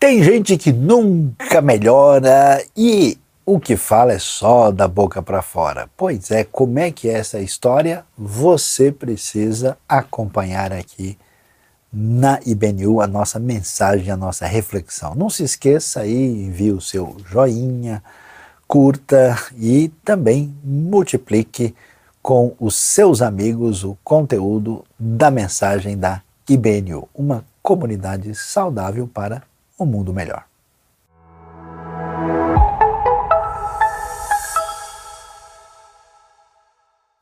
Tem gente que nunca melhora e o que fala é só da boca para fora. Pois é, como é que é essa história? Você precisa acompanhar aqui na IBNU a nossa mensagem, a nossa reflexão. Não se esqueça aí, envie o seu joinha, curta e também multiplique com os seus amigos o conteúdo da mensagem da IBNU, uma comunidade saudável para um mundo melhor.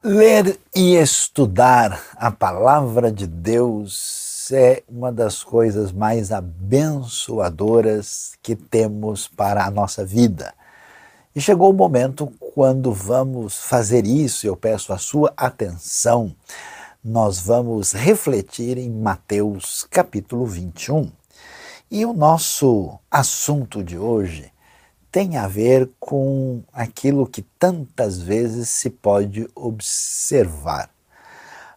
Ler e estudar a palavra de Deus é uma das coisas mais abençoadoras que temos para a nossa vida. E chegou o momento quando vamos fazer isso, eu peço a sua atenção. Nós vamos refletir em Mateus capítulo 21. E o nosso assunto de hoje tem a ver com aquilo que tantas vezes se pode observar.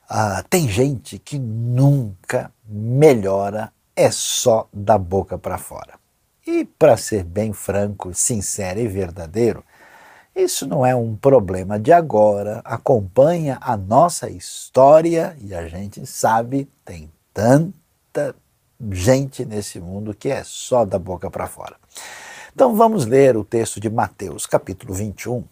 Ah, tem gente que nunca melhora, é só da boca para fora. E, para ser bem franco, sincero e verdadeiro, isso não é um problema de agora. Acompanha a nossa história e a gente sabe, tem tanta gente nesse mundo que é só da boca para fora. Então vamos ler o texto de Mateus, capítulo 21,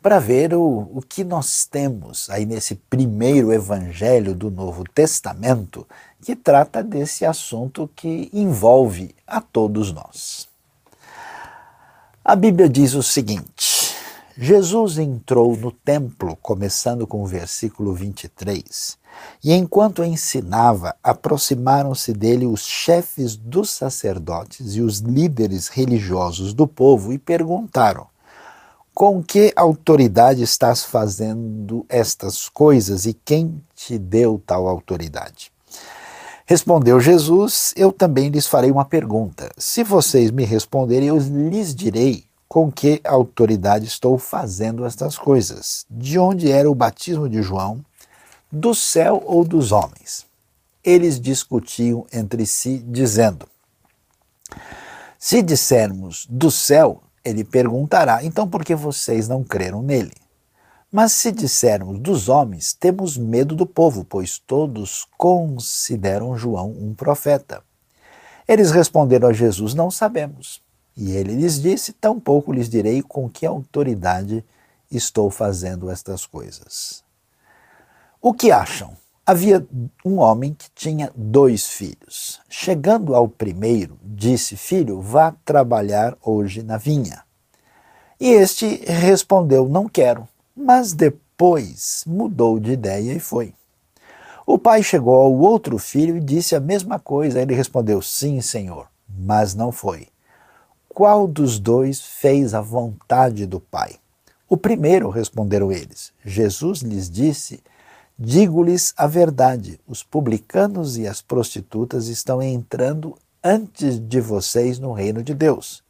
para ver o, o que nós temos aí nesse primeiro evangelho do Novo Testamento que trata desse assunto que envolve a todos nós. A Bíblia diz o seguinte: Jesus entrou no templo, começando com o versículo 23, e enquanto ensinava, aproximaram-se dele os chefes dos sacerdotes e os líderes religiosos do povo e perguntaram: Com que autoridade estás fazendo estas coisas e quem te deu tal autoridade? Respondeu Jesus: Eu também lhes farei uma pergunta. Se vocês me responderem, eu lhes direi com que autoridade estou fazendo estas coisas. De onde era o batismo de João? Do céu ou dos homens? Eles discutiam entre si, dizendo: Se dissermos do céu, ele perguntará: então por que vocês não creram nele? Mas se dissermos dos homens, temos medo do povo, pois todos consideram João um profeta. Eles responderam a Jesus: Não sabemos. E ele lhes disse: Tampouco lhes direi com que autoridade estou fazendo estas coisas. O que acham? Havia um homem que tinha dois filhos. Chegando ao primeiro, disse: Filho, vá trabalhar hoje na vinha. E este respondeu: Não quero mas depois mudou de ideia e foi. O pai chegou ao outro filho e disse a mesma coisa. Ele respondeu: Sim, senhor, mas não foi. Qual dos dois fez a vontade do pai? O primeiro, responderam eles. Jesus lhes disse: Digo-lhes a verdade: os publicanos e as prostitutas estão entrando antes de vocês no reino de Deus.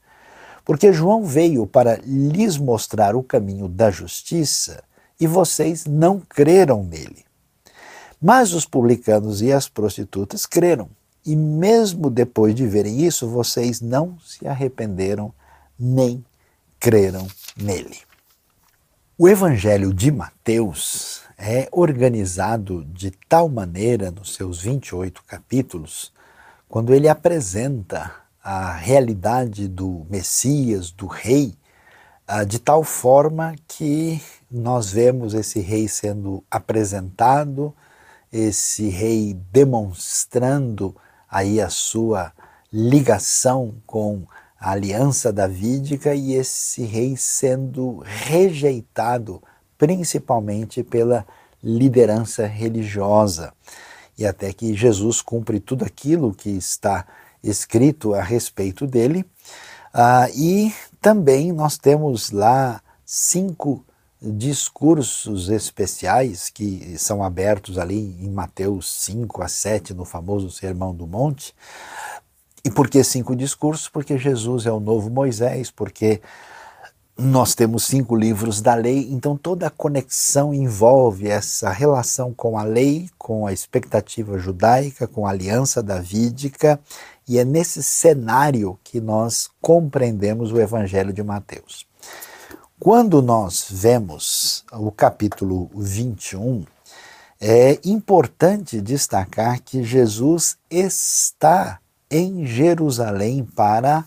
Porque João veio para lhes mostrar o caminho da justiça e vocês não creram nele. Mas os publicanos e as prostitutas creram. E mesmo depois de verem isso, vocês não se arrependeram nem creram nele. O Evangelho de Mateus é organizado de tal maneira, nos seus 28 capítulos, quando ele apresenta a realidade do Messias, do Rei, ah, de tal forma que nós vemos esse Rei sendo apresentado, esse Rei demonstrando aí a sua ligação com a aliança davídica e esse rei sendo rejeitado principalmente pela liderança religiosa. E até que Jesus cumpre tudo aquilo que está escrito a respeito dele. Ah, e também nós temos lá cinco discursos especiais que são abertos ali em Mateus 5 a 7, no famoso Sermão do Monte. E por que cinco discursos? Porque Jesus é o novo Moisés, porque nós temos cinco livros da lei, então toda a conexão envolve essa relação com a lei, com a expectativa judaica, com a aliança davídica E é nesse cenário que nós compreendemos o Evangelho de Mateus. Quando nós vemos o capítulo 21, é importante destacar que Jesus está em Jerusalém para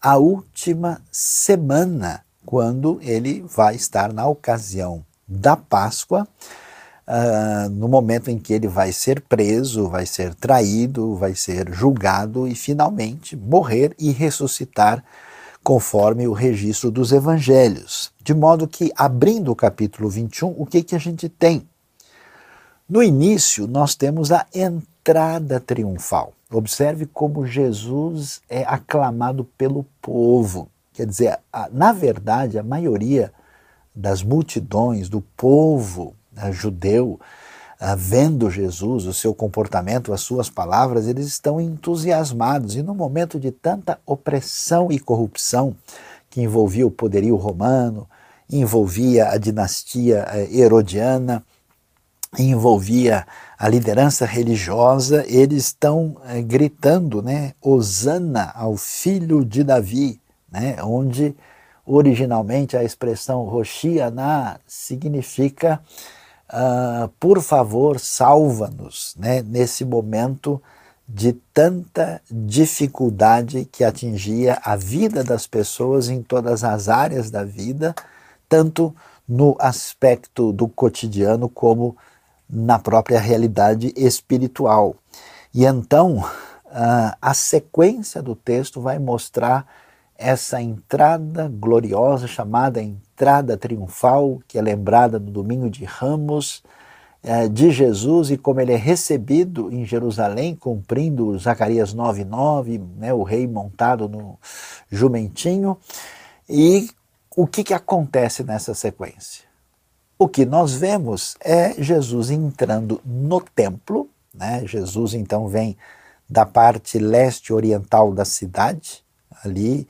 a última semana, quando ele vai estar na ocasião da Páscoa, uh, no momento em que ele vai ser preso, vai ser traído, vai ser julgado e finalmente morrer e ressuscitar conforme o registro dos evangelhos. De modo que, abrindo o capítulo 21, o que, que a gente tem? No início, nós temos a entrada triunfal. Observe como Jesus é aclamado pelo povo. Quer dizer, a, na verdade, a maioria das multidões, do povo né, judeu, ah, vendo Jesus, o seu comportamento, as suas palavras, eles estão entusiasmados. E no momento de tanta opressão e corrupção que envolvia o poderio romano, envolvia a dinastia eh, herodiana, envolvia a liderança religiosa, eles estão eh, gritando, né, Osana ao filho de Davi, né, onde originalmente a expressão Roshianá significa uh, por favor, salva-nos né, nesse momento de tanta dificuldade que atingia a vida das pessoas em todas as áreas da vida, tanto no aspecto do cotidiano como na própria realidade espiritual. E então, uh, a sequência do texto vai mostrar essa entrada gloriosa chamada entrada triunfal, que é lembrada no domingo de Ramos, é, de Jesus e como ele é recebido em Jerusalém, cumprindo Zacarias 9,9, né, o rei montado no jumentinho. E o que, que acontece nessa sequência? O que nós vemos é Jesus entrando no templo, né? Jesus então vem da parte leste oriental da cidade, ali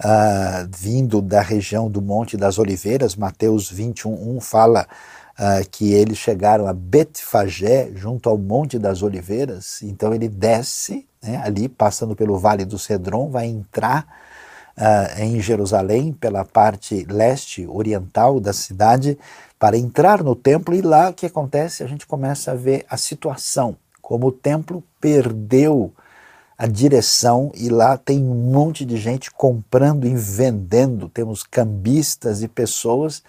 uh, vindo da região do Monte das Oliveiras, Mateus 21, 1 fala uh, que eles chegaram a Betfagé, junto ao Monte das Oliveiras, então ele desce né, ali, passando pelo Vale do Cedron, vai entrar uh, em Jerusalém, pela parte leste oriental da cidade, para entrar no templo, e lá o que acontece? A gente começa a ver a situação, como o templo perdeu a direção e lá tem um monte de gente comprando e vendendo. Temos cambistas e pessoas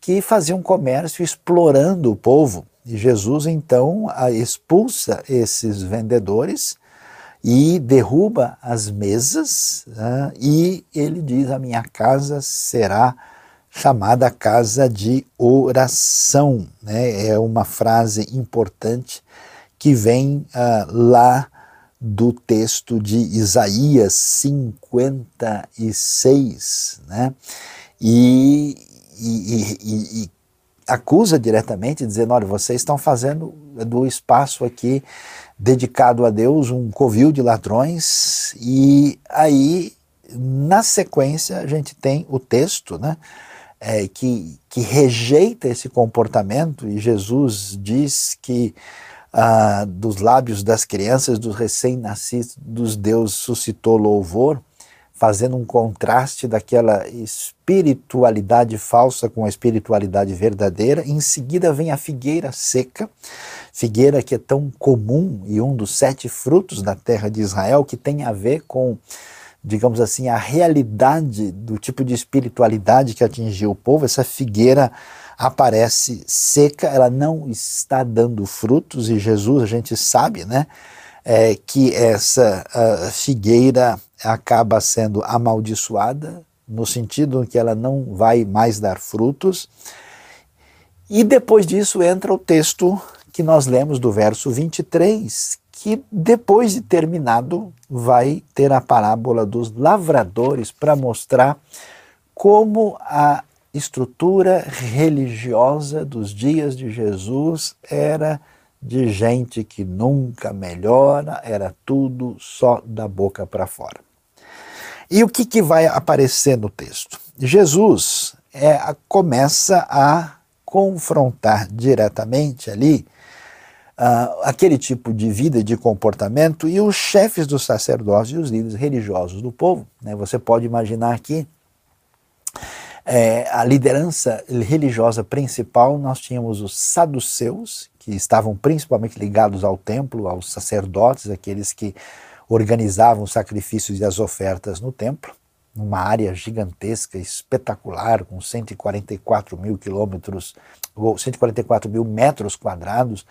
que faziam comércio explorando o povo. E Jesus então expulsa esses vendedores e derruba as mesas né? e ele diz: A minha casa será chamada casa de oração. Né? É uma frase importante que vem uh, lá do texto de Isaías 56, né? E, e, e, e acusa diretamente, dizendo: olha, vocês estão fazendo do espaço aqui dedicado a Deus um covil de ladrões, e aí, na sequência, a gente tem o texto, né? É, que, que rejeita esse comportamento, e Jesus diz que ah, dos lábios das crianças, dos recém-nascidos, Deus suscitou louvor, fazendo um contraste daquela espiritualidade falsa com a espiritualidade verdadeira. Em seguida vem a figueira seca, figueira que é tão comum e um dos sete frutos da terra de Israel, que tem a ver com digamos assim, a realidade do tipo de espiritualidade que atingiu o povo, essa figueira aparece seca, ela não está dando frutos, e Jesus, a gente sabe, né, é, que essa figueira acaba sendo amaldiçoada, no sentido que ela não vai mais dar frutos. E depois disso entra o texto que nós lemos do verso 23, que depois de terminado vai ter a parábola dos lavradores para mostrar como a estrutura religiosa dos dias de Jesus era de gente que nunca melhora, era tudo só da boca para fora. E o que, que vai aparecer no texto? Jesus é, começa a confrontar diretamente ali uh, aquele tipo de vida e de comportamento, e os chefes dos sacerdotes e os líderes religiosos do povo. Né? Você pode imaginar aqui é, a liderança religiosa principal, nós tínhamos os saduceus, que estavam principalmente ligados ao templo, aos sacerdotes, aqueles que organizavam os sacrifícios e as ofertas no templo, numa área gigantesca, espetacular, com 144 mil quilômetros, ou 144 mil metros quadrados,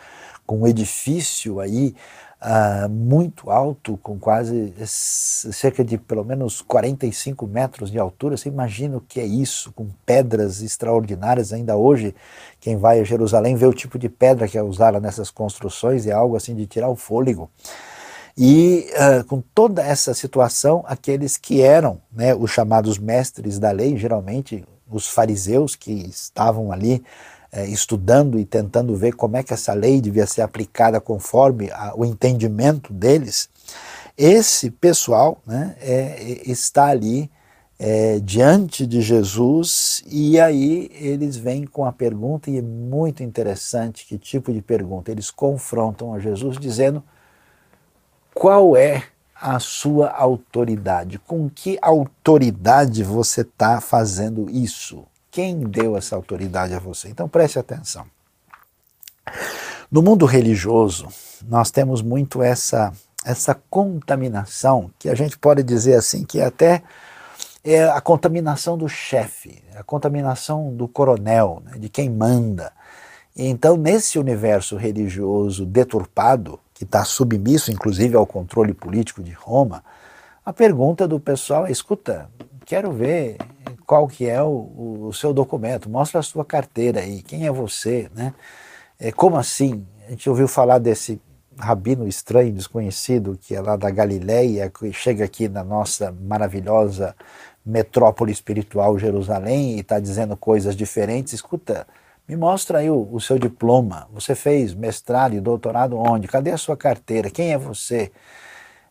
com um edifício aí uh, muito alto, com quase cerca de pelo menos 45 metros de altura. Você imagina o que é isso, com pedras extraordinárias. Ainda hoje, quem vai a Jerusalém vê o tipo de pedra que é usada nessas construções, é algo assim de tirar o fôlego. E uh, com toda essa situação, aqueles que eram né, os chamados mestres da lei, geralmente os fariseus que estavam ali estudando e tentando ver como é que essa lei devia ser aplicada conforme a, o entendimento deles, esse pessoal né, é, está ali é, diante de Jesus e aí eles vêm com a pergunta, e é muito interessante que tipo de pergunta. Eles confrontam a Jesus dizendo qual é a sua autoridade, com que autoridade você está fazendo isso? Quem deu essa autoridade a você? Então preste atenção. No mundo religioso, nós temos muito essa, essa contaminação, que a gente pode dizer assim, que até é a contaminação do chefe, a contaminação do coronel, né, de quem manda. E então, nesse universo religioso deturpado, que está submisso inclusive ao controle político de Roma, a pergunta do pessoal é: escuta, quero ver qual que é o, o, seu documento, mostra a sua carteira aí, quem é você, né? É, como assim? A gente ouviu falar desse rabino estranho, desconhecido, que é lá da Galileia, que chega aqui na nossa maravilhosa metrópole espiritual Jerusalém e está dizendo coisas diferentes. Escuta, me mostra aí o, o, seu diploma. Você fez mestrado e doutorado onde? Cadê a sua carteira? Quem é você?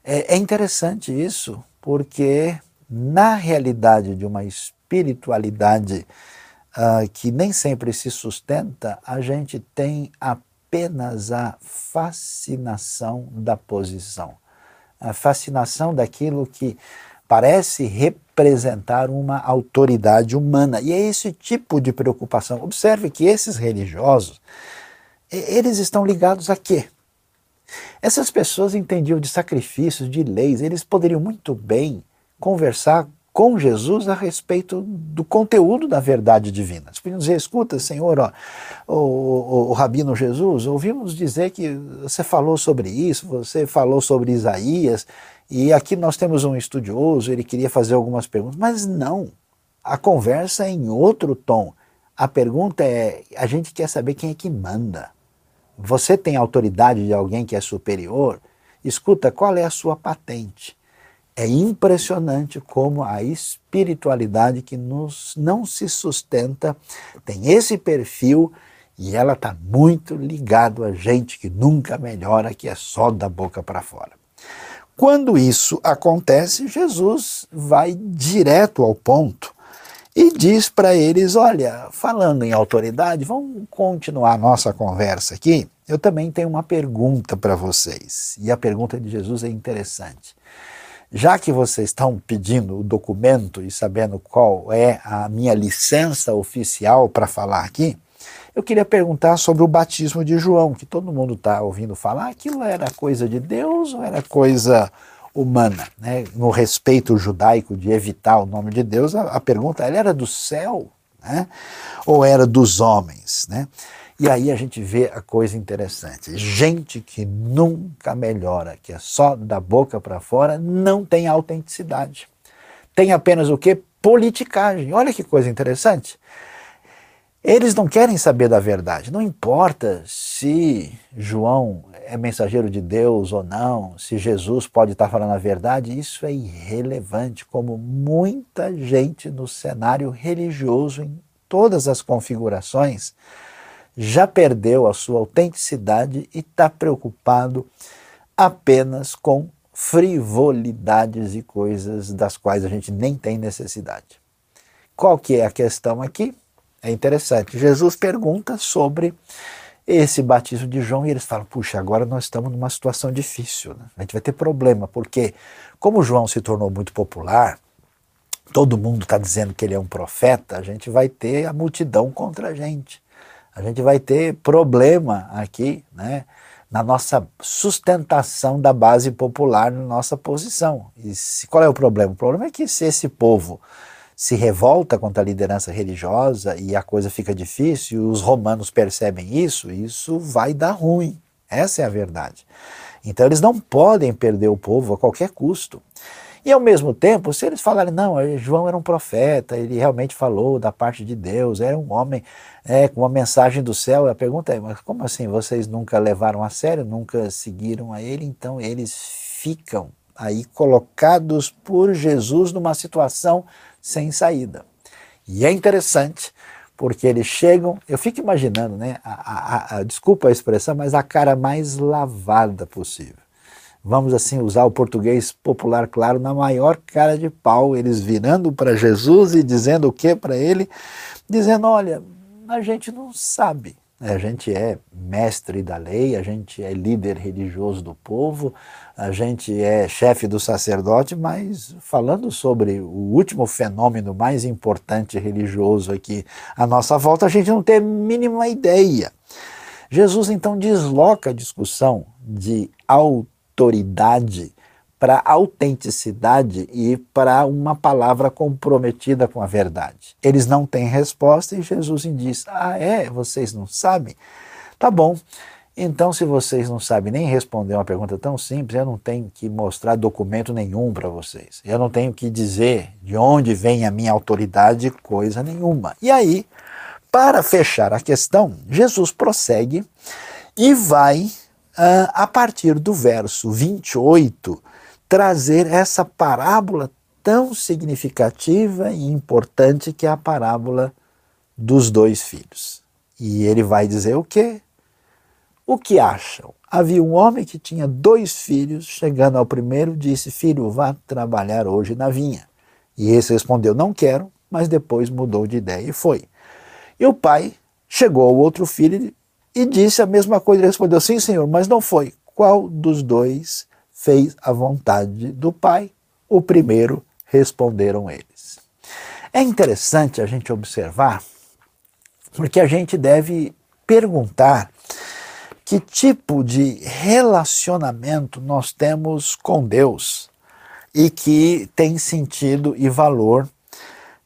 É, é interessante isso, porque na realidade de uma espiritualidade uh, que nem sempre se sustenta, a gente tem apenas a fascinação da posição, a fascinação daquilo que parece representar uma autoridade humana. E é esse tipo de preocupação. Observe que esses religiosos, eles estão ligados a quê? Essas pessoas entendiam de sacrifícios, de leis, eles poderiam muito bem conversar com Jesus a respeito do conteúdo da verdade divina. Eles podiam dizer, escuta, Senhor, ó, o, o, o, Rabino Jesus, ouvimos dizer que você falou sobre isso, você falou sobre Isaías, e aqui nós temos um estudioso, ele queria fazer algumas perguntas, mas não, a conversa é em outro tom. A pergunta é, a gente quer saber quem é que manda. Você tem autoridade de alguém que é superior? Escuta, qual é a sua patente? É impressionante como a espiritualidade que nos não se sustenta tem esse perfil e ela está muito ligado a gente que nunca melhora, que é só da boca para fora. Quando isso acontece, Jesus vai direto ao ponto e diz para eles: Olha, falando em autoridade, vamos continuar a nossa conversa aqui. Eu também tenho uma pergunta para vocês. E a pergunta de Jesus é interessante já que vocês estão pedindo o documento e sabendo qual é a minha licença oficial para falar aqui, eu queria perguntar sobre o batismo de João, que todo mundo está ouvindo falar. Aquilo era coisa de Deus ou era coisa humana? Né? No respeito judaico de evitar o nome de Deus, a, a pergunta era do céu né? ou era dos homens? Né? E aí a gente vê a coisa interessante. Gente que nunca melhora, que é só da boca para fora, não tem autenticidade. Tem apenas o que? Politicagem. Olha que coisa interessante. Eles não querem saber da verdade. Não importa se João é mensageiro de Deus ou não, se Jesus pode estar falando a verdade, isso é irrelevante, como muita gente no cenário religioso, em todas as configurações, já perdeu a sua autenticidade e está preocupado apenas com frivolidades e coisas das quais a gente nem tem necessidade. Qual que é a questão aqui? É interessante. Jesus pergunta sobre esse batismo de João e eles falam: puxa, agora nós estamos numa situação difícil, né? a gente vai ter problema, porque como João se tornou muito popular, todo mundo está dizendo que ele é um profeta, a gente vai ter a multidão contra a gente. A gente vai ter problema aqui, né? Na nossa sustentação da base popular, na nossa posição. E se, qual é o problema? O problema é que se esse povo se revolta contra a liderança religiosa e a coisa fica difícil, os romanos percebem isso, isso vai dar ruim. Essa é a verdade. Então eles não podem perder o povo a qualquer custo. E ao mesmo tempo, se eles falarem, não, João era um profeta, ele realmente falou da parte de Deus, era um homem é, com uma mensagem do céu, a pergunta é, mas como assim vocês nunca levaram a sério, nunca seguiram a ele, então eles ficam aí colocados por Jesus numa situação sem saída. E é interessante, porque eles chegam, eu fico imaginando, né, a, a, a, desculpa a expressão, mas a cara mais lavada possível. Vamos assim usar o português popular, claro, na maior cara de pau, eles virando para Jesus e dizendo o que para ele? Dizendo: olha, a gente não sabe. A gente é mestre da lei, a gente é líder religioso do povo, a gente é chefe do sacerdote, mas falando sobre o último fenômeno mais importante religioso aqui à nossa volta, a gente não tem a mínima ideia. Jesus então desloca a discussão de autoridade para autenticidade e para uma palavra comprometida com a verdade. Eles não têm resposta e Jesus diz: Ah, é? Vocês não sabem? Tá bom. Então, se vocês não sabem nem responder uma pergunta tão simples, eu não tenho que mostrar documento nenhum para vocês. Eu não tenho que dizer de onde vem a minha autoridade, coisa nenhuma. E aí, para fechar a questão, Jesus prossegue e vai, a partir do verso 28, trazer essa parábola tão significativa e importante que é a parábola dos dois filhos. E ele vai dizer o quê? O que acham? Havia um homem que tinha dois filhos, chegando ao primeiro, disse: Filho, vá trabalhar hoje na vinha. E esse respondeu: Não quero, mas depois mudou de ideia e foi. E o pai chegou ao outro filho e disse a mesma coisa. Ele respondeu: Sim, senhor, mas não foi. Qual dos dois fez a vontade do Pai. O primeiro responderam eles. É interessante a gente observar, porque a gente deve perguntar que tipo de relacionamento nós temos com Deus e que tem sentido e valor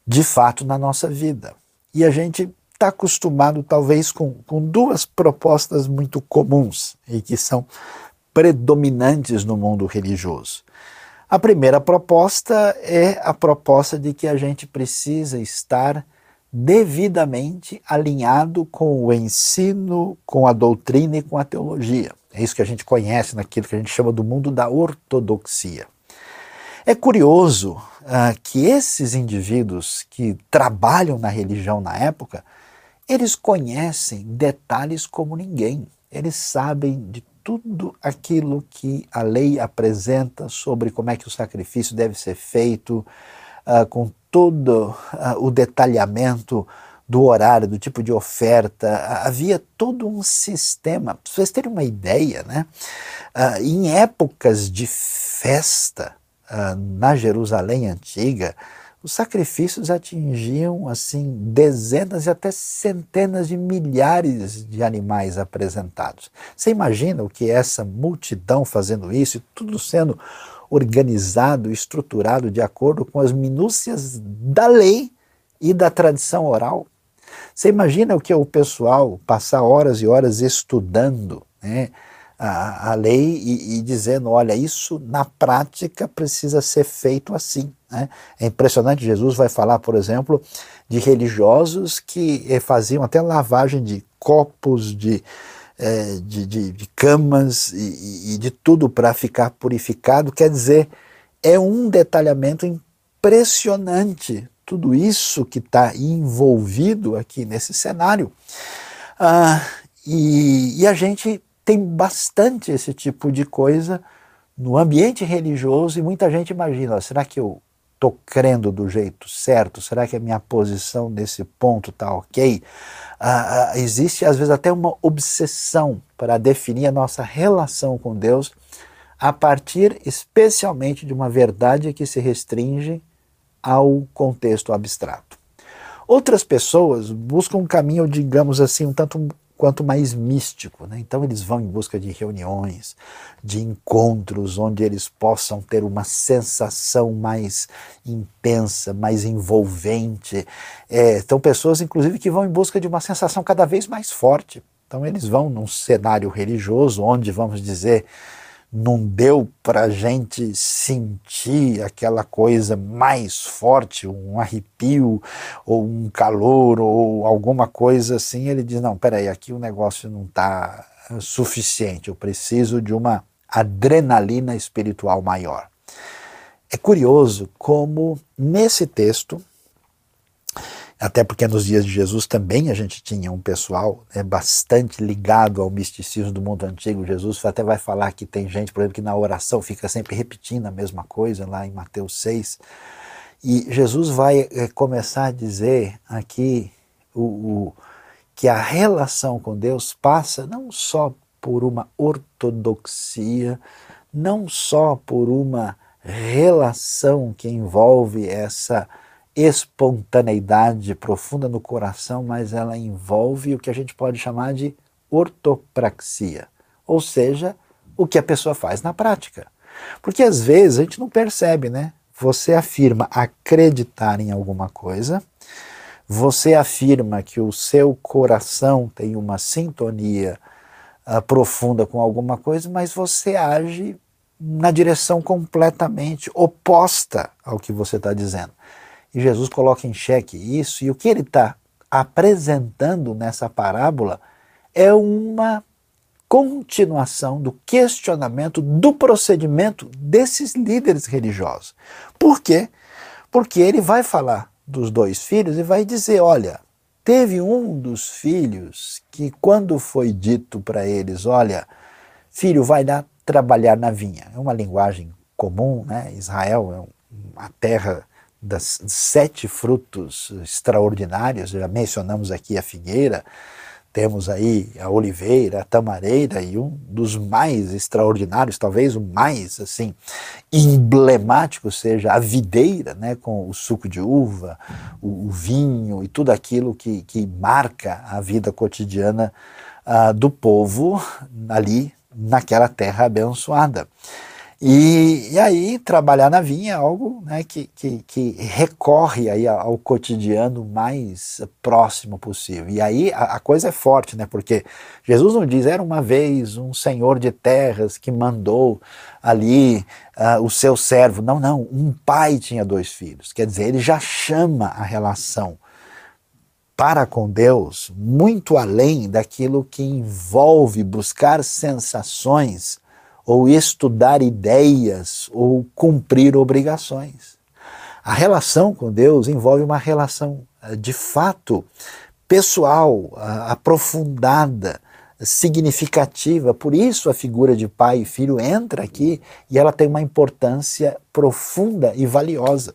de fato na nossa vida. E a gente está acostumado, talvez, com, com duas propostas muito comuns e que são predominantes no mundo religioso. A primeira proposta é a proposta de que a gente precisa estar devidamente alinhado com o ensino, com a doutrina e com a teologia. É isso que a gente conhece naquilo que a gente chama do mundo da ortodoxia. É curioso uh, que esses indivíduos que trabalham na religião na época, eles conhecem detalhes como ninguém. Eles sabem de tudo aquilo que a lei apresenta sobre como é que o sacrifício deve ser feito, uh, com todo uh, o detalhamento do horário, do tipo de oferta, havia todo um sistema. Para vocês terem uma ideia, né? Uh, em épocas de festa na Jerusalém antiga, os sacrifícios atingiam assim dezenas e até centenas de milhares de animais apresentados. Você imagina o que é essa multidão fazendo isso e tudo sendo organizado, estruturado de acordo com as minúcias da lei e da tradição oral? Você imagina o que é o pessoal passar horas e horas estudando, né? A, a lei e, e, dizendo: olha, isso na prática precisa ser feito assim. Né? É impressionante, Jesus vai falar, por exemplo, de religiosos que eh, faziam até lavagem de copos, de, é, de, de, de, camas e, e de tudo para ficar purificado. Quer dizer, é um detalhamento impressionante tudo isso que está envolvido aqui nesse cenário. Ah, e, e, a gente tem bastante esse tipo de coisa no ambiente religioso e muita gente imagina, será que eu estou crendo do jeito certo? Será que a minha posição nesse ponto está ok? Ah, ah, existe às vezes até uma obsessão para definir a nossa relação com Deus a partir especialmente de uma verdade que se restringe ao contexto abstrato. Outras pessoas buscam um caminho, digamos assim, um tanto quanto mais místico. Né? Então eles vão em busca de reuniões, de encontros onde eles possam ter uma sensação mais intensa, mais envolvente. É, então pessoas, inclusive, que vão em busca de uma sensação cada vez mais forte. Então eles vão num cenário religioso onde, vamos dizer, não deu para a gente sentir aquela coisa mais forte, um arrepio ou um calor ou alguma coisa assim, ele diz: não, peraí, aqui o negócio não está suficiente, eu preciso de uma adrenalina espiritual maior. É curioso como nesse texto até porque nos dias de Jesus também a gente tinha um pessoal né, bastante ligado ao misticismo do mundo antigo. Jesus até vai falar que tem gente, por exemplo, que na oração fica sempre repetindo a mesma coisa, lá em Mateus 6. E Jesus vai é, começar a dizer aqui o, o, que a relação com Deus passa não só por uma ortodoxia, não só por uma relação que envolve essa espontaneidade profunda no coração, mas ela envolve o que a gente pode chamar de ortopraxia, ou seja, o que a pessoa faz na prática. Porque às vezes a gente não percebe, né? Você afirma acreditar em alguma coisa, você afirma que o seu coração tem uma sintonia uh, profunda com alguma coisa, mas você age na direção completamente oposta ao que você está dizendo. E Jesus coloca em xeque isso, e o que ele está apresentando nessa parábola é uma continuação do questionamento do procedimento desses líderes religiosos. Por quê? Porque ele vai falar dos dois filhos e vai dizer: olha, teve um dos filhos que, quando foi dito para eles, olha, filho, vai lá trabalhar na vinha. É uma linguagem comum, né? Israel é uma terra das sete frutos extraordinários, já mencionamos aqui a figueira, temos aí a oliveira, a tamareira e um dos mais extraordinários, talvez o mais assim emblemático seja a videira, né, com o suco de uva, o, o vinho e tudo aquilo que, que marca a vida cotidiana uh, do povo ali naquela terra abençoada. E, e aí trabalhar na vinha é algo né, que, que, que, recorre aí ao cotidiano mais próximo possível. E aí a, a, coisa é forte, né, porque Jesus não diz, era uma vez um senhor de terras que mandou ali uh, o seu servo. Não, não, um pai tinha dois filhos. Quer dizer, ele já chama a relação para com Deus muito além daquilo que envolve buscar sensações ou estudar ideias, ou cumprir obrigações. A relação com Deus envolve uma relação eh, de fato pessoal, aprofundada, significativa. Por isso a figura de pai e filho entra aqui e ela tem uma importância profunda e valiosa.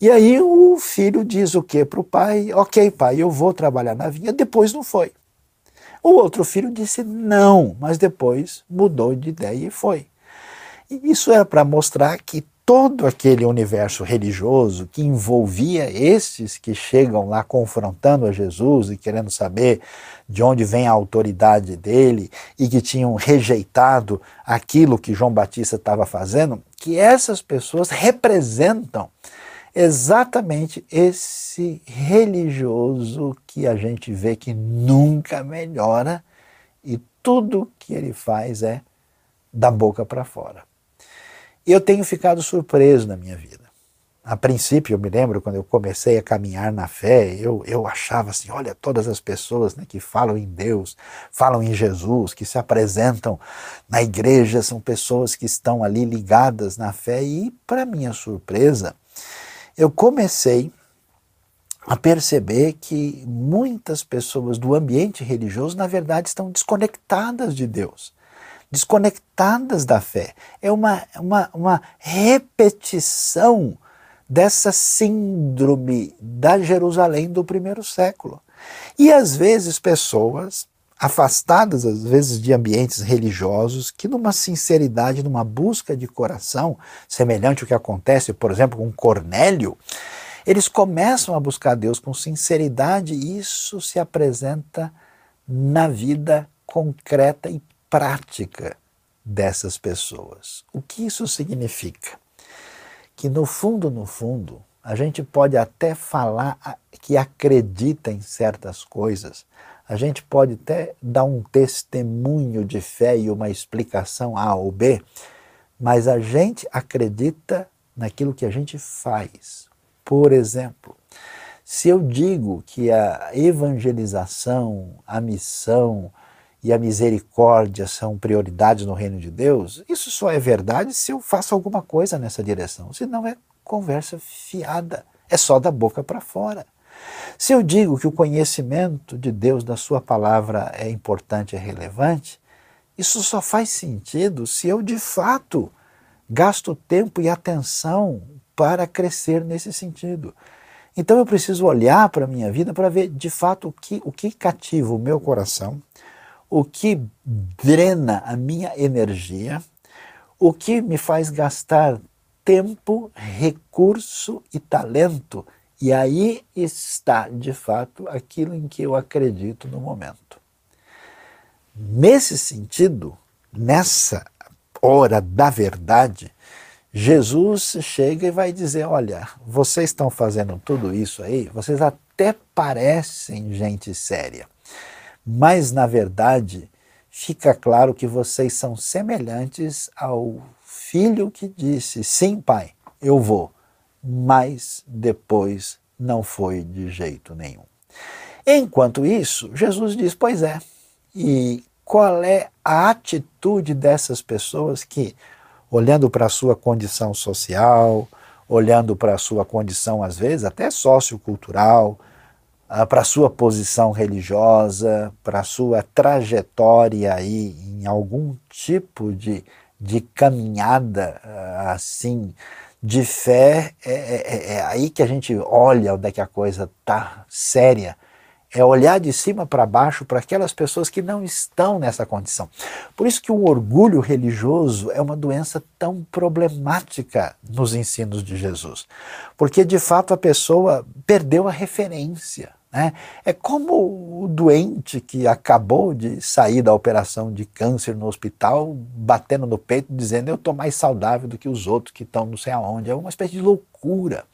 E aí o filho diz o que para o pai? Ok, pai, eu vou trabalhar na vinha. Depois não foi. O outro filho disse não, mas depois mudou de ideia e foi. E isso era para mostrar que todo aquele universo religioso que envolvia esses que chegam lá confrontando a Jesus e querendo saber de onde vem a autoridade dele e que tinham rejeitado aquilo que João Batista estava fazendo, que essas pessoas representam exatamente esse religioso que a gente vê que nunca melhora e tudo que ele faz é da boca para fora. Eu tenho ficado surpreso na minha vida. A princípio, eu me lembro quando eu comecei a caminhar na fé, eu, eu achava assim: olha, todas as pessoas né, que falam em Deus, falam em Jesus, que se apresentam na igreja, são pessoas que estão ali ligadas na fé, e, para minha surpresa, eu comecei a perceber que muitas pessoas do ambiente religioso, na verdade, estão desconectadas de Deus, desconectadas da fé. É uma, uma, uma repetição dessa síndrome da Jerusalém do primeiro século. E às vezes pessoas afastadas às vezes de ambientes religiosos, que numa sinceridade, numa busca de coração, semelhante ao que acontece, por exemplo, com Cornélio, eles começam a buscar Deus com sinceridade e isso se apresenta na vida concreta e prática dessas pessoas. O que isso significa? Que no fundo, no fundo, a gente pode até falar que acredita em certas coisas, a gente pode até dar um testemunho de fé e uma explicação A ou B, mas a gente acredita naquilo que a gente faz. Por exemplo, se eu digo que a evangelização, a missão e a misericórdia são prioridades no reino de Deus, isso só é verdade se eu faço alguma coisa nessa direção. Senão é conversa fiada, é só da boca para fora. Se eu digo que o conhecimento de Deus, da Sua palavra, é importante é relevante, isso só faz sentido se eu de fato gasto tempo e atenção para crescer nesse sentido. Então eu preciso olhar para a minha vida para ver de fato o que, o que cativa o meu coração, o que drena a minha energia, o que me faz gastar tempo, recurso e talento e aí está, de fato, aquilo em que eu acredito no momento. Nesse sentido, nessa hora da verdade, Jesus chega e vai dizer: Olha, vocês estão fazendo tudo isso aí, vocês até parecem gente séria, mas na verdade fica claro que vocês são semelhantes ao filho que disse: Sim, pai, eu vou mas depois não foi de jeito nenhum. Enquanto isso, Jesus diz: Pois é. E qual é a atitude dessas pessoas que, olhando para a sua condição social, olhando para a sua condição, às vezes, até sociocultural, ah, para a sua posição religiosa, para a sua trajetória aí em algum tipo de, de caminhada ah, assim de fé é, é, é, é, aí que a gente olha onde é que a coisa está séria. É olhar de cima para baixo para aquelas pessoas que não estão nessa condição. Por isso que o orgulho religioso é uma doença tão problemática nos ensinos de Jesus. Porque de fato a pessoa perdeu a referência. Né? É como o doente que acabou de sair da operação de câncer no hospital, batendo no peito, dizendo eu estou mais saudável do que os outros que estão não sei aonde. É uma espécie de loucura.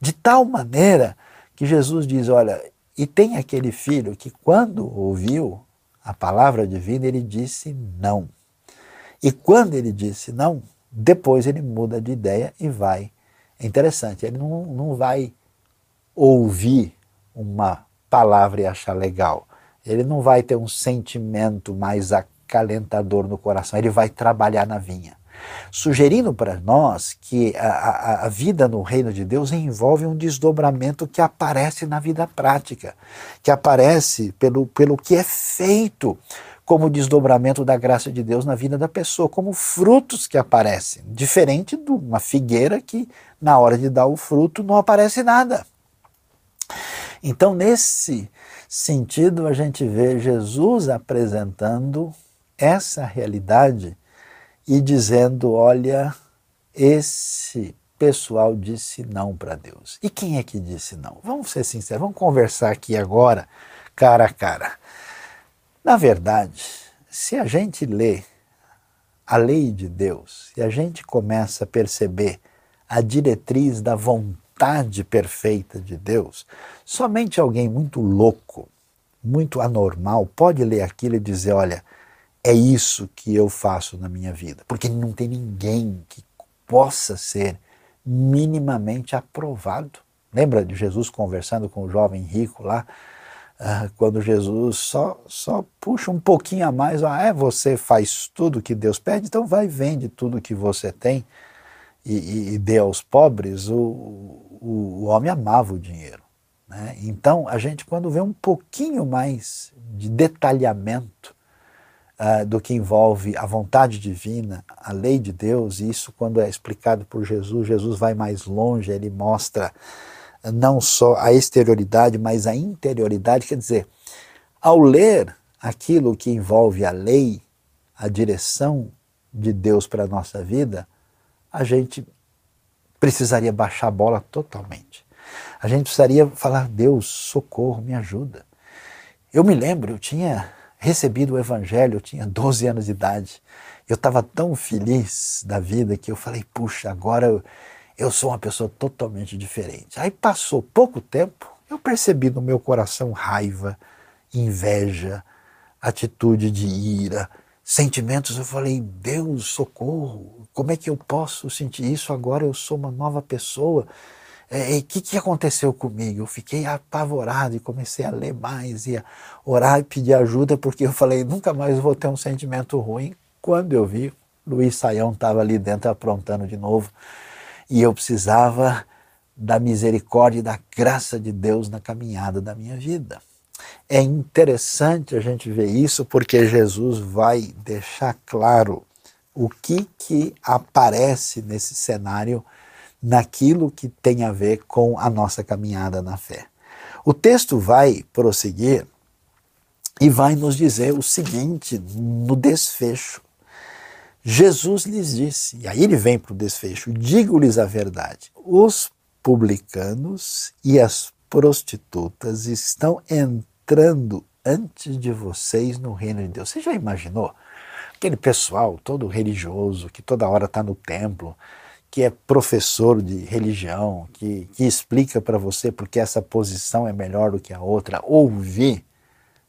De tal maneira que Jesus diz: olha, e tem aquele filho que, quando ouviu a palavra divina, ele disse não. E quando ele disse não, depois ele muda de ideia e vai. É interessante, ele não, não vai ouvir uma palavra e achar legal. Ele não vai ter um sentimento mais acalentador no coração, ele vai trabalhar na vinha. Sugerindo para nós que a, a, a, vida no reino de Deus envolve um desdobramento que aparece na vida prática, que aparece pelo, pelo que é feito como desdobramento da graça de Deus na vida da pessoa, como frutos que aparecem, diferente de uma figueira que, na hora de dar o fruto, não aparece nada. Então, nesse sentido, a gente vê Jesus apresentando essa realidade e dizendo: olha, esse pessoal disse não para Deus. E quem é que disse não? Vamos ser sinceros, vamos conversar aqui agora, cara a cara. Na verdade, se a gente lê a lei de Deus, se a gente começa a perceber a diretriz da vontade, vontade perfeita de Deus, somente alguém muito louco, muito anormal, pode ler aquilo e dizer: olha, é isso que eu faço na minha vida. Porque não tem ninguém que possa ser minimamente aprovado. Lembra de Jesus conversando com o jovem rico lá? Uh, quando Jesus só, só puxa um pouquinho a mais, ah, é, você faz tudo que Deus pede, então vai vende tudo que você tem e, e, e dê aos pobres. O, o, o homem amava o dinheiro. Né? Então, a gente, quando vê um pouquinho mais de detalhamento uh, do que envolve a vontade divina, a lei de Deus, e isso, quando é explicado por Jesus, Jesus vai mais longe, ele mostra não só a exterioridade, mas a interioridade. Quer dizer, ao ler aquilo que envolve a lei, a direção de Deus para a nossa vida, a gente precisaria baixar a bola totalmente. A gente precisaria falar: Deus, socorro, me ajuda. Eu me lembro, eu tinha recebido o Evangelho, eu tinha 12 anos de idade. Eu estava tão feliz da vida que eu falei: puxa, agora eu, eu sou uma pessoa totalmente diferente. Aí passou pouco tempo, eu percebi no meu coração raiva, inveja, atitude de ira, sentimentos. Eu falei: Deus, socorro, como é que eu posso sentir isso agora? Eu sou uma nova pessoa. O é, que, que aconteceu comigo? Eu fiquei apavorado e comecei a ler mais e a orar e pedir ajuda, porque eu falei: nunca mais vou ter um sentimento ruim. Quando eu vi, Luiz Saião estava ali dentro aprontando de novo e eu precisava da misericórdia e da graça de Deus na caminhada da minha vida. É interessante a gente ver isso porque Jesus vai deixar claro o que que aparece nesse cenário naquilo que tem a ver com a nossa caminhada na fé. O texto vai prosseguir e vai nos dizer o seguinte no desfecho. Jesus lhes disse, e aí ele vem para o desfecho: digo-lhes a verdade, os publicanos e as prostitutas estão entrando antes de vocês no reino de Deus. Você já imaginou? Aquele pessoal todo religioso que toda hora está no templo, que é professor de religião, que, que explica para você porque essa posição é melhor do que a outra, ouvir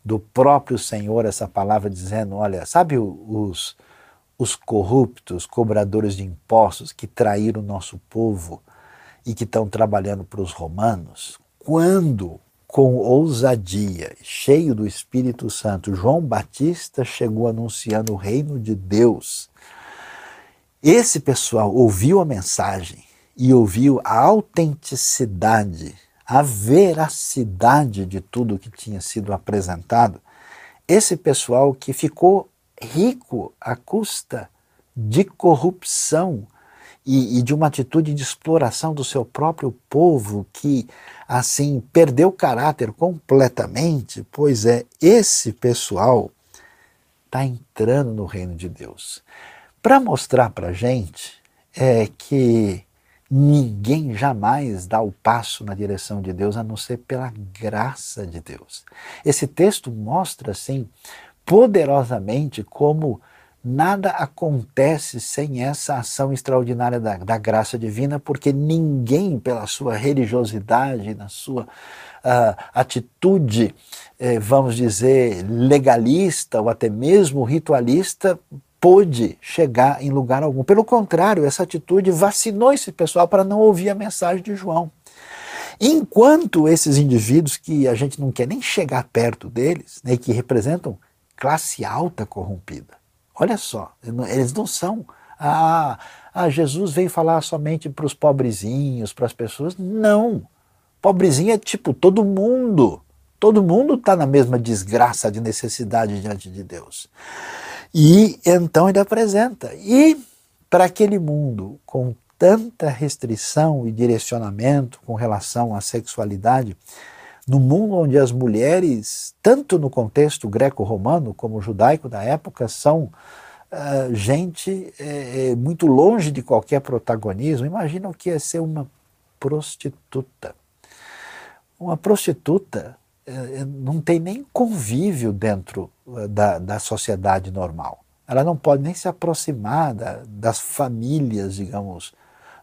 do próprio Senhor essa palavra dizendo: olha, sabe os, os corruptos, cobradores de impostos que traíram o nosso povo e que estão trabalhando para os romanos? Quando, com ousadia, cheio do Espírito Santo, João Batista chegou anunciando o reino de Deus esse pessoal ouviu a mensagem e ouviu a autenticidade, a veracidade de tudo que tinha sido apresentado. Esse pessoal que ficou rico à custa de corrupção e, e, de uma atitude de exploração do seu próprio povo, que assim perdeu o caráter completamente, pois é, esse pessoal está entrando no reino de Deus para mostrar para gente é que ninguém jamais dá o passo na direção de Deus a não ser pela graça de Deus. Esse texto mostra, assim, poderosamente como nada acontece sem essa ação extraordinária da, da graça divina, porque ninguém, pela sua religiosidade, na sua uh, atitude, eh, vamos dizer, legalista ou até mesmo ritualista, pôde chegar em lugar algum. Pelo contrário, essa atitude vacinou esse pessoal para não ouvir a mensagem de João. Enquanto esses indivíduos que a gente não quer nem chegar perto deles, né, que representam classe alta corrompida, olha só, eles não são. Ah, ah Jesus veio falar somente para os pobrezinhos, para as pessoas. Não. Pobrezinho é tipo todo mundo. Todo mundo está na mesma desgraça de necessidade diante de Deus. E então ele apresenta. E para aquele mundo com tanta restrição e direcionamento com relação à sexualidade, no mundo onde as mulheres, tanto no contexto greco-romano como judaico da época, são uh, gente é, muito longe de qualquer protagonismo, imagina o que é ser uma prostituta. Uma prostituta é, não tem nem convívio dentro eh, da, da sociedade normal. Ela não pode nem se aproximar da, das famílias, digamos,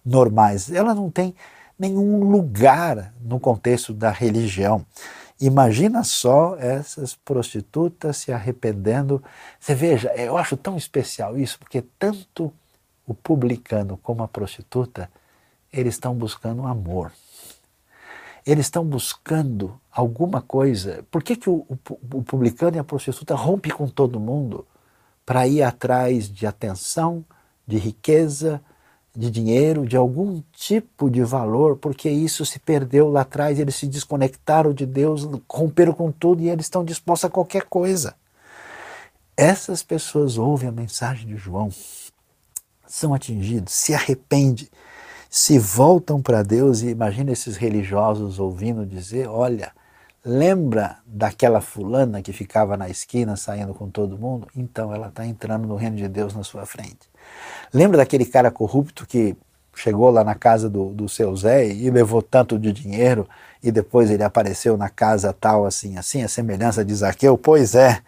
normais. Ela não tem nenhum lugar no contexto da religião. Imagina só essas prostitutas se arrependendo. Você veja, eu acho tão especial isso, porque tanto o publicano como a prostituta, eles estão buscando amor eles estão buscando alguma coisa. Por que, que o, o, o publicano e a prostituta rompem com todo mundo para ir atrás de atenção, de riqueza, de dinheiro, de algum tipo de valor? Porque isso se perdeu lá atrás, eles se desconectaram de Deus, romperam com tudo e eles estão dispostos a qualquer coisa. essas pessoas ouvem a mensagem de João, são atingidos, se arrependem, se voltam para Deus e imagina esses religiosos ouvindo dizer: olha, lembra daquela fulana que ficava na esquina saindo com todo mundo? Então ela está entrando no reino de Deus na sua frente. Lembra daquele cara corrupto que chegou lá na casa do, do seu Zé e levou tanto de dinheiro e depois ele apareceu na casa tal assim, assim, a semelhança de Zaqueu? Pois é,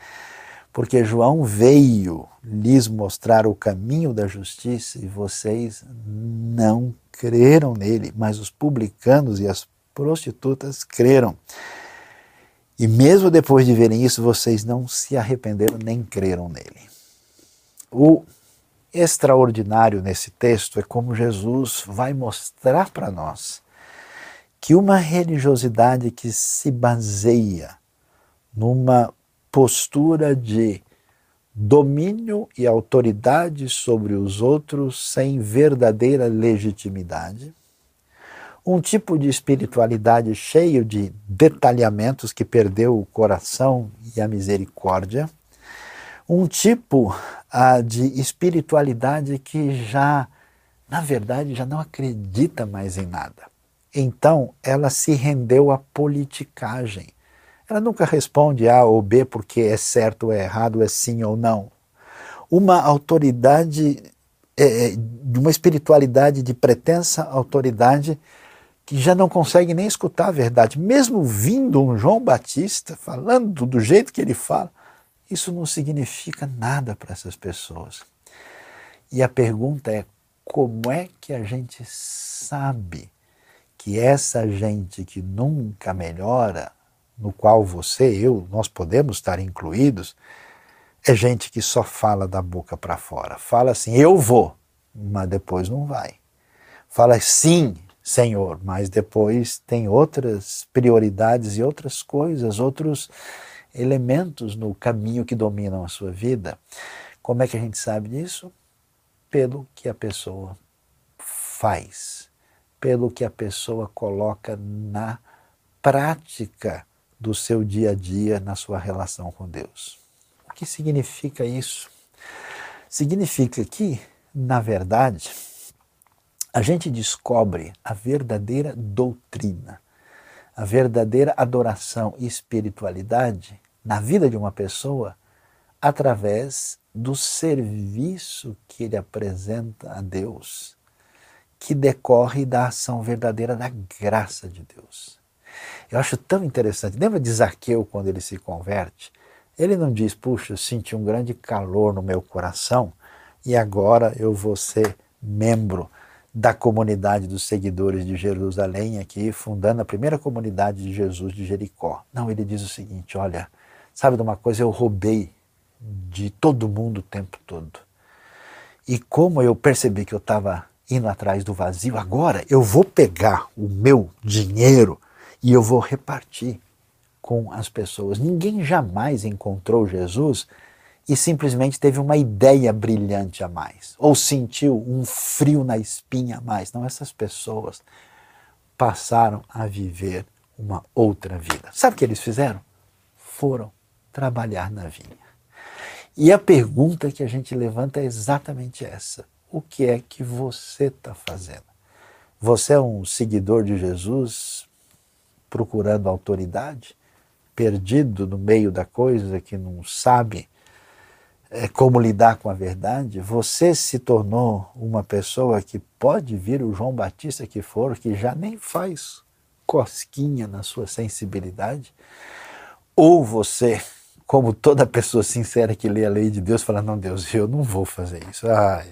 porque João veio lhes mostrar o caminho da justiça e vocês não creram nele, mas os publicanos e as prostitutas creram. E mesmo depois de verem isso, vocês não se arrependeram nem creram nele. O extraordinário nesse texto é como Jesus vai mostrar para nós que uma religiosidade que se baseia numa postura de domínio e autoridade sobre os outros sem verdadeira legitimidade, um tipo de espiritualidade cheio de detalhamentos que perdeu o coração e a misericórdia, um tipo uh, de espiritualidade que já, na verdade, já não acredita mais em nada. Então, ela se rendeu à politicagem ela nunca responde A ou B porque é certo ou é errado, é sim ou não. Uma autoridade, é, é, uma espiritualidade de pretensa autoridade que já não consegue nem escutar a verdade. Mesmo vindo um João Batista falando do jeito que ele fala, isso não significa nada para essas pessoas. E a pergunta é: como é que a gente sabe que essa gente que nunca melhora no qual você, eu, nós podemos estar incluídos, é gente que só fala da boca para fora. Fala assim, eu vou, mas depois não vai. Fala sim, Senhor, mas depois tem outras prioridades e outras coisas, outros elementos no caminho que dominam a sua vida. Como é que a gente sabe disso? Pelo que a pessoa faz, pelo que a pessoa coloca na prática do seu dia a dia na sua relação com Deus. O que significa isso? Significa que, na verdade, a gente descobre a verdadeira doutrina, a verdadeira adoração e espiritualidade na vida de uma pessoa através do serviço que ele apresenta a Deus, que decorre da ação verdadeira da graça de Deus. Eu acho tão interessante. Lembra de Zaqueu quando ele se converte? Ele não diz, puxa, eu senti um grande calor no meu coração e agora eu vou ser membro da comunidade dos seguidores de Jerusalém aqui, fundando a primeira comunidade de Jesus de Jericó. Não, ele diz o seguinte: olha, sabe de uma coisa? Eu roubei de todo mundo o tempo todo. E como eu percebi que eu estava indo atrás do vazio, agora eu vou pegar o meu dinheiro e eu vou repartir com as pessoas. Ninguém jamais encontrou Jesus e simplesmente teve uma ideia brilhante a mais, ou sentiu um frio na espinha a mais. Não, essas pessoas passaram a viver uma outra vida. Sabe o que eles fizeram? Foram trabalhar na vinha. E a pergunta que a gente levanta é exatamente essa: o que é que você está fazendo? Você é um seguidor de Jesus procurando autoridade, perdido no meio da coisa, que não sabe como lidar com a verdade, você se tornou uma pessoa que pode vir o João Batista que for, que já nem faz cosquinha na sua sensibilidade, ou você, como toda pessoa sincera que lê a lei de Deus, fala: Não, Deus, eu não vou fazer isso. Ah,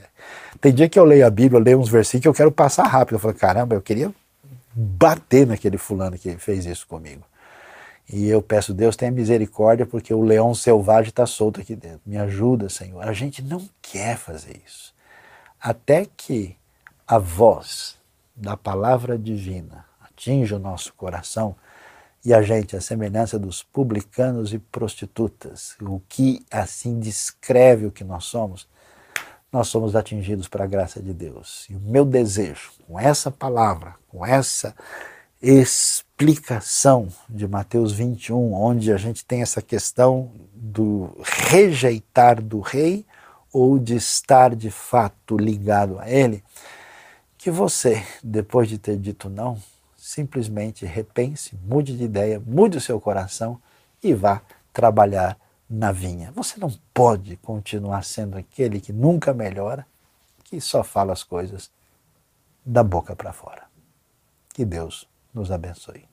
tem dia que eu leio a Bíblia, eu leio uns versículos que eu quero passar rápido. Eu falo: Caramba, eu queria bater naquele fulano que fez isso comigo. E eu peço, Deus, tenha misericórdia, porque o leão selvagem está solto aqui dentro. Me ajuda, Senhor. A gente não quer fazer isso. Até que a voz da palavra divina atinja o nosso coração e a gente, a semelhança dos publicanos e prostitutas, o que assim descreve o que nós somos, nós somos atingidos para a graça de Deus. E o meu desejo, com essa palavra, com essa explicação de Mateus 21, onde a gente tem essa questão do rejeitar do rei ou de estar de fato ligado a ele, que você, depois de ter dito não, simplesmente repense, mude de ideia, mude o seu coração e vá trabalhar na vinha. Você não pode continuar sendo aquele que nunca melhora, que só fala as coisas da boca para fora. Que Deus nos abençoe.